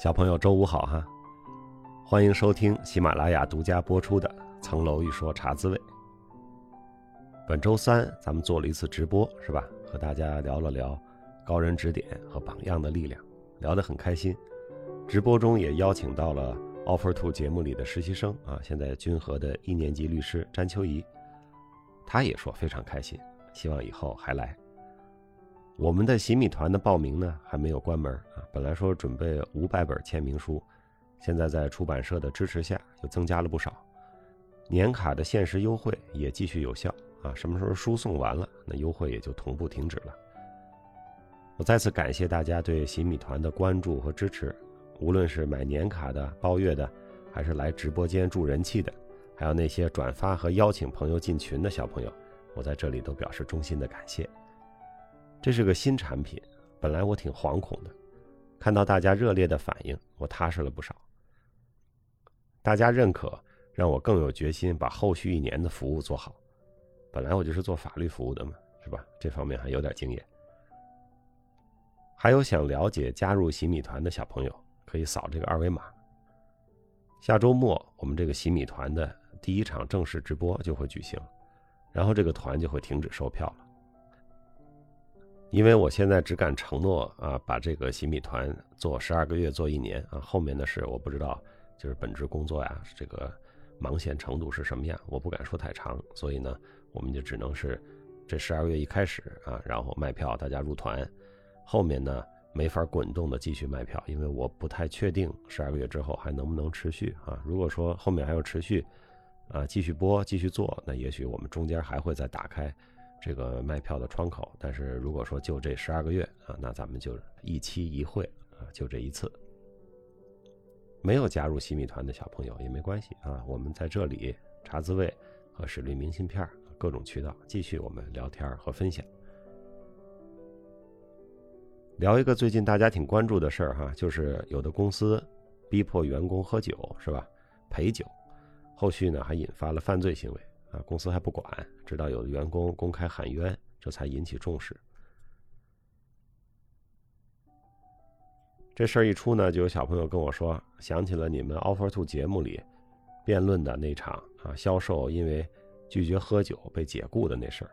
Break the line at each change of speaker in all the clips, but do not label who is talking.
小朋友，周五好哈！欢迎收听喜马拉雅独家播出的《层楼一说茶滋味》。本周三咱们做了一次直播，是吧？和大家聊了聊高人指点和榜样的力量，聊得很开心。直播中也邀请到了《Offer to》节目里的实习生啊，现在君和的一年级律师詹秋怡，他也说非常开心，希望以后还来。我们的洗米团的报名呢还没有关门，本来说准备五百本签名书，现在在出版社的支持下又增加了不少，年卡的限时优惠也继续有效啊，什么时候书送完了，那优惠也就同步停止了。我再次感谢大家对洗米团的关注和支持，无论是买年卡的、包月的，还是来直播间助人气的，还有那些转发和邀请朋友进群的小朋友，我在这里都表示衷心的感谢。这是个新产品，本来我挺惶恐的，看到大家热烈的反应，我踏实了不少。大家认可，让我更有决心把后续一年的服务做好。本来我就是做法律服务的嘛，是吧？这方面还有点经验。还有想了解加入洗米团的小朋友，可以扫这个二维码。下周末我们这个洗米团的第一场正式直播就会举行，然后这个团就会停止售票了。因为我现在只敢承诺啊，把这个洗米团做十二个月，做一年啊，后面的事我不知道，就是本职工作呀，这个忙线程度是什么样，我不敢说太长，所以呢，我们就只能是这十二月一开始啊，然后卖票，大家入团，后面呢没法滚动的继续卖票，因为我不太确定十二个月之后还能不能持续啊。如果说后面还要持续啊，继续播，继续做，那也许我们中间还会再打开。这个卖票的窗口，但是如果说就这十二个月啊，那咱们就一期一会啊，就这一次。没有加入洗米团的小朋友也没关系啊，我们在这里查滋味和史律明信片各种渠道继续我们聊天和分享。聊一个最近大家挺关注的事儿哈，就是有的公司逼迫员工喝酒是吧？陪酒，后续呢还引发了犯罪行为。啊，公司还不管，直到有员工公开喊冤，这才引起重视。这事儿一出呢，就有小朋友跟我说，想起了你们 Offer Two 节目里辩论的那场啊，销售因为拒绝喝酒被解雇的那事儿。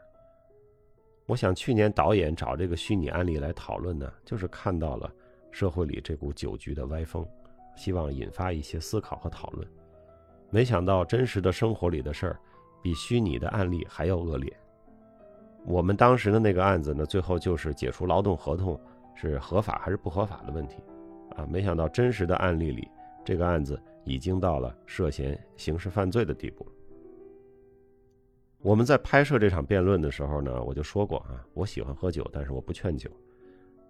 我想去年导演找这个虚拟案例来讨论呢，就是看到了社会里这股酒局的歪风，希望引发一些思考和讨论。没想到真实的生活里的事儿。比虚拟的案例还要恶劣。我们当时的那个案子呢，最后就是解除劳动合同是合法还是不合法的问题，啊，没想到真实的案例里，这个案子已经到了涉嫌刑事犯罪的地步。我们在拍摄这场辩论的时候呢，我就说过啊，我喜欢喝酒，但是我不劝酒。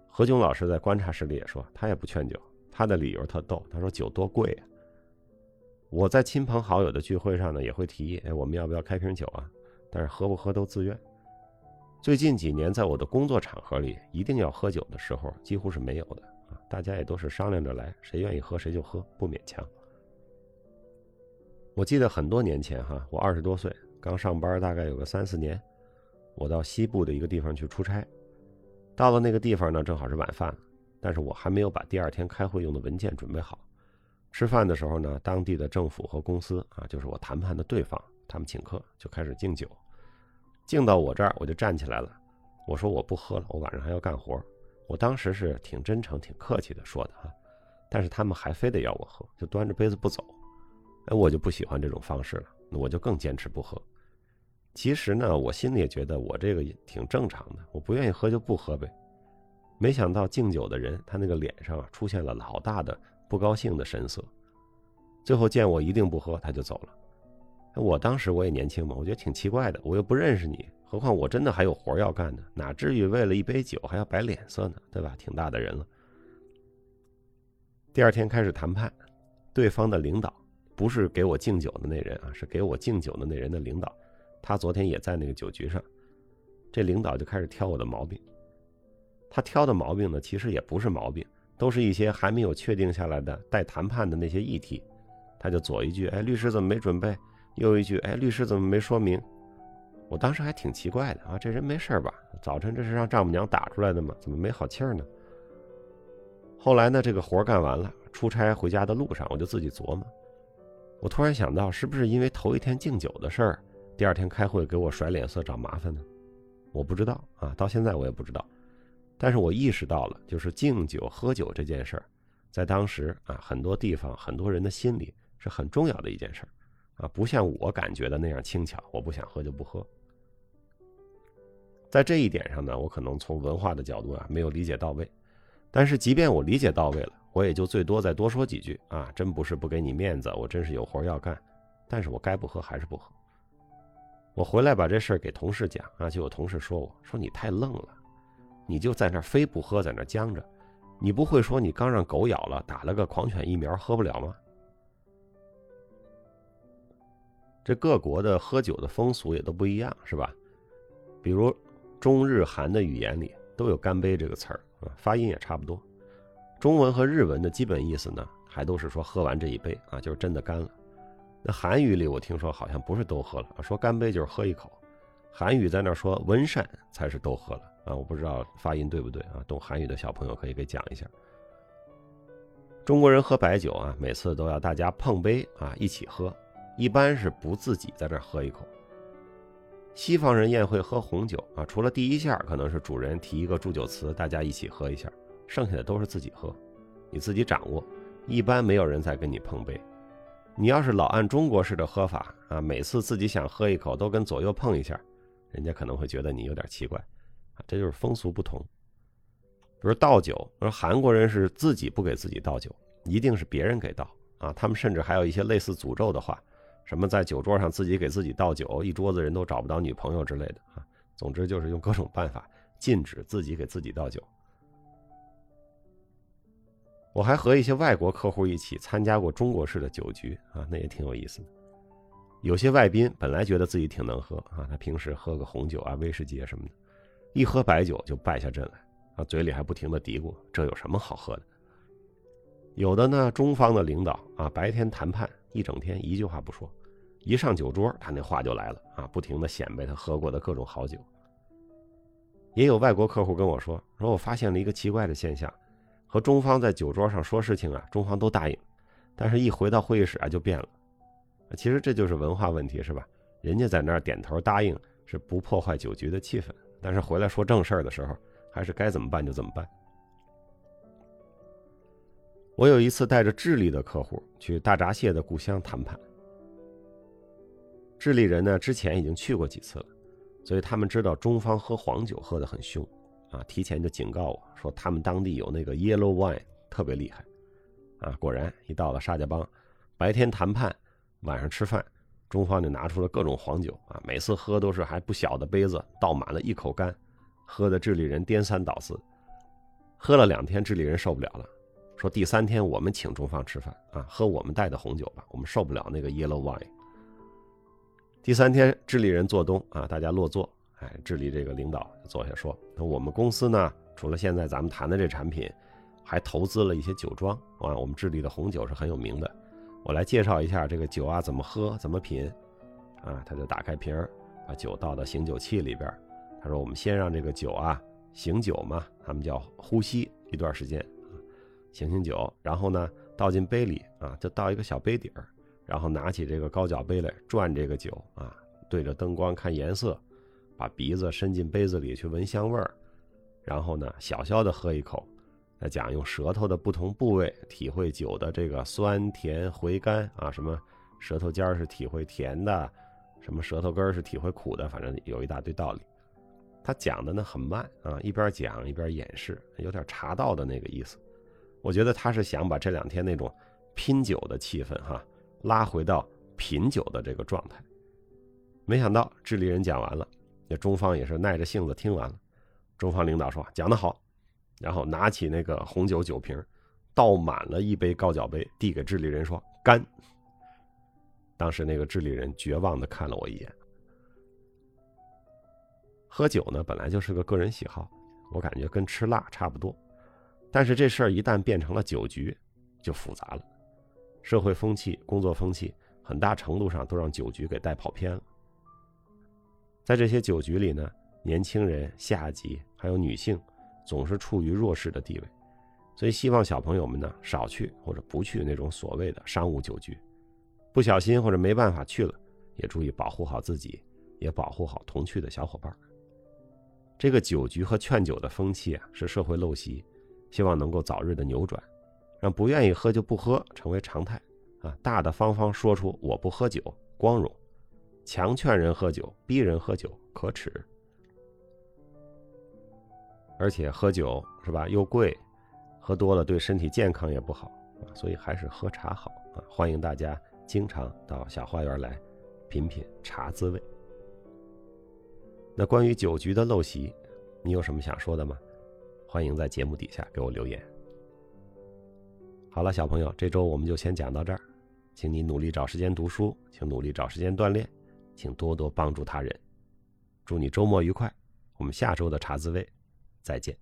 何炅老师在观察室里也说，他也不劝酒，他的理由特逗，他说酒多贵啊。我在亲朋好友的聚会上呢，也会提议，哎，我们要不要开瓶酒啊？但是喝不喝都自愿。最近几年，在我的工作场合里，一定要喝酒的时候几乎是没有的啊，大家也都是商量着来，谁愿意喝谁就喝，不勉强。我记得很多年前哈，我二十多岁，刚上班，大概有个三四年，我到西部的一个地方去出差，到了那个地方呢，正好是晚饭，但是我还没有把第二天开会用的文件准备好。吃饭的时候呢，当地的政府和公司啊，就是我谈判的对方，他们请客就开始敬酒，敬到我这儿，我就站起来了。我说我不喝了，我晚上还要干活。我当时是挺真诚、挺客气的说的啊，但是他们还非得要我喝，就端着杯子不走。哎，我就不喜欢这种方式了，我就更坚持不喝。其实呢，我心里也觉得我这个也挺正常的，我不愿意喝就不喝呗。没想到敬酒的人，他那个脸上啊出现了老大的。不高兴的神色，最后见我一定不喝，他就走了。我当时我也年轻嘛，我觉得挺奇怪的，我又不认识你，何况我真的还有活要干呢，哪至于为了一杯酒还要摆脸色呢？对吧？挺大的人了。第二天开始谈判，对方的领导不是给我敬酒的那人啊，是给我敬酒的那人的领导，他昨天也在那个酒局上，这领导就开始挑我的毛病。他挑的毛病呢，其实也不是毛病。都是一些还没有确定下来的待谈判的那些议题，他就左一句，哎，律师怎么没准备？右一句，哎，律师怎么没说明？我当时还挺奇怪的啊，这人没事吧？早晨这是让丈母娘打出来的吗？怎么没好气儿呢？后来呢，这个活干完了，出差回家的路上，我就自己琢磨，我突然想到，是不是因为头一天敬酒的事儿，第二天开会给我甩脸色找麻烦呢？我不知道啊，到现在我也不知道。但是我意识到了，就是敬酒喝酒这件事儿，在当时啊，很多地方很多人的心里是很重要的一件事儿啊，不像我感觉的那样轻巧，我不想喝就不喝。在这一点上呢，我可能从文化的角度啊没有理解到位，但是即便我理解到位了，我也就最多再多说几句啊，真不是不给你面子，我真是有活要干，但是我该不喝还是不喝。我回来把这事儿给同事讲啊，就有同事说我说你太愣了。你就在那非不喝，在那僵着，你不会说你刚让狗咬了，打了个狂犬疫苗，喝不了吗？这各国的喝酒的风俗也都不一样，是吧？比如中日韩的语言里都有“干杯”这个词儿啊，发音也差不多。中文和日文的基本意思呢，还都是说喝完这一杯啊，就是真的干了。那韩语里我听说好像不是都喝了，说干杯就是喝一口。韩语在那说温善才是都喝了。啊，我不知道发音对不对啊？懂韩语的小朋友可以给讲一下。中国人喝白酒啊，每次都要大家碰杯啊一起喝，一般是不自己在这喝一口。西方人宴会喝红酒啊，除了第一下可能是主人提一个祝酒词，大家一起喝一下，剩下的都是自己喝，你自己掌握。一般没有人再跟你碰杯。你要是老按中国式的喝法啊，每次自己想喝一口都跟左右碰一下，人家可能会觉得你有点奇怪。这就是风俗不同。比如倒酒，说韩国人是自己不给自己倒酒，一定是别人给倒啊。他们甚至还有一些类似诅咒的话，什么在酒桌上自己给自己倒酒，一桌子人都找不到女朋友之类的啊。总之就是用各种办法禁止自己给自己倒酒。我还和一些外国客户一起参加过中国式的酒局啊，那也挺有意思的。有些外宾本来觉得自己挺能喝啊，他平时喝个红酒啊、威士忌啊什么的。一喝白酒就败下阵来，啊，嘴里还不停的嘀咕：“这有什么好喝的？”有的呢，中方的领导啊，白天谈判一整天一句话不说，一上酒桌他那话就来了啊，不停的显摆他喝过的各种好酒。也有外国客户跟我说：“说我发现了一个奇怪的现象，和中方在酒桌上说事情啊，中方都答应，但是一回到会议室啊就变了。其实这就是文化问题，是吧？人家在那儿点头答应，是不破坏酒局的气氛。”但是回来说正事儿的时候，还是该怎么办就怎么办。我有一次带着智利的客户去大闸蟹的故乡谈判，智利人呢之前已经去过几次了，所以他们知道中方喝黄酒喝得很凶，啊，提前就警告我说他们当地有那个 yellow wine 特别厉害，啊，果然一到了沙家浜，白天谈判，晚上吃饭。中方就拿出了各种黄酒啊，每次喝都是还不小的杯子，倒满了一口干，喝的智利人颠三倒四。喝了两天，智利人受不了了，说第三天我们请中方吃饭啊，喝我们带的红酒吧，我们受不了那个 yellow wine。第三天，智利人做东啊，大家落座，哎，智利这个领导坐下说：“那我们公司呢，除了现在咱们谈的这产品，还投资了一些酒庄啊，我们智利的红酒是很有名的。”我来介绍一下这个酒啊，怎么喝，怎么品，啊，他就打开瓶儿，把酒倒到醒酒器里边。他说：“我们先让这个酒啊醒酒嘛，他们叫呼吸一段时间，醒醒酒。然后呢，倒进杯里啊，就倒一个小杯底儿，然后拿起这个高脚杯来转这个酒啊，对着灯光看颜色，把鼻子伸进杯子里去闻香味儿，然后呢，小小的喝一口。”再讲用舌头的不同部位体会酒的这个酸甜回甘啊，什么舌头尖儿是体会甜的，什么舌头根儿是体会苦的，反正有一大堆道理。他讲的呢很慢啊，一边讲一边演示，有点茶道的那个意思。我觉得他是想把这两天那种拼酒的气氛哈拉回到品酒的这个状态。没想到智利人讲完了，那中方也是耐着性子听完了。中方领导说讲得好。然后拿起那个红酒酒瓶，倒满了一杯高脚杯，递给智利人说：“干。”当时那个智利人绝望的看了我一眼。喝酒呢，本来就是个个人喜好，我感觉跟吃辣差不多。但是这事儿一旦变成了酒局，就复杂了。社会风气、工作风气，很大程度上都让酒局给带跑偏了。在这些酒局里呢，年轻人、下级还有女性。总是处于弱势的地位，所以希望小朋友们呢少去或者不去那种所谓的商务酒局，不小心或者没办法去了，也注意保护好自己，也保护好同去的小伙伴。这个酒局和劝酒的风气啊，是社会陋习，希望能够早日的扭转，让不愿意喝就不喝成为常态啊，大大方方说出我不喝酒，光荣。强劝人喝酒，逼人喝酒，可耻。而且喝酒是吧，又贵，喝多了对身体健康也不好啊，所以还是喝茶好啊。欢迎大家经常到小花园来品品茶滋味。那关于酒局的陋习，你有什么想说的吗？欢迎在节目底下给我留言。好了，小朋友，这周我们就先讲到这儿，请你努力找时间读书，请努力找时间锻炼。请多多帮助他人，祝你周末愉快。我们下周的茶滋味，再见。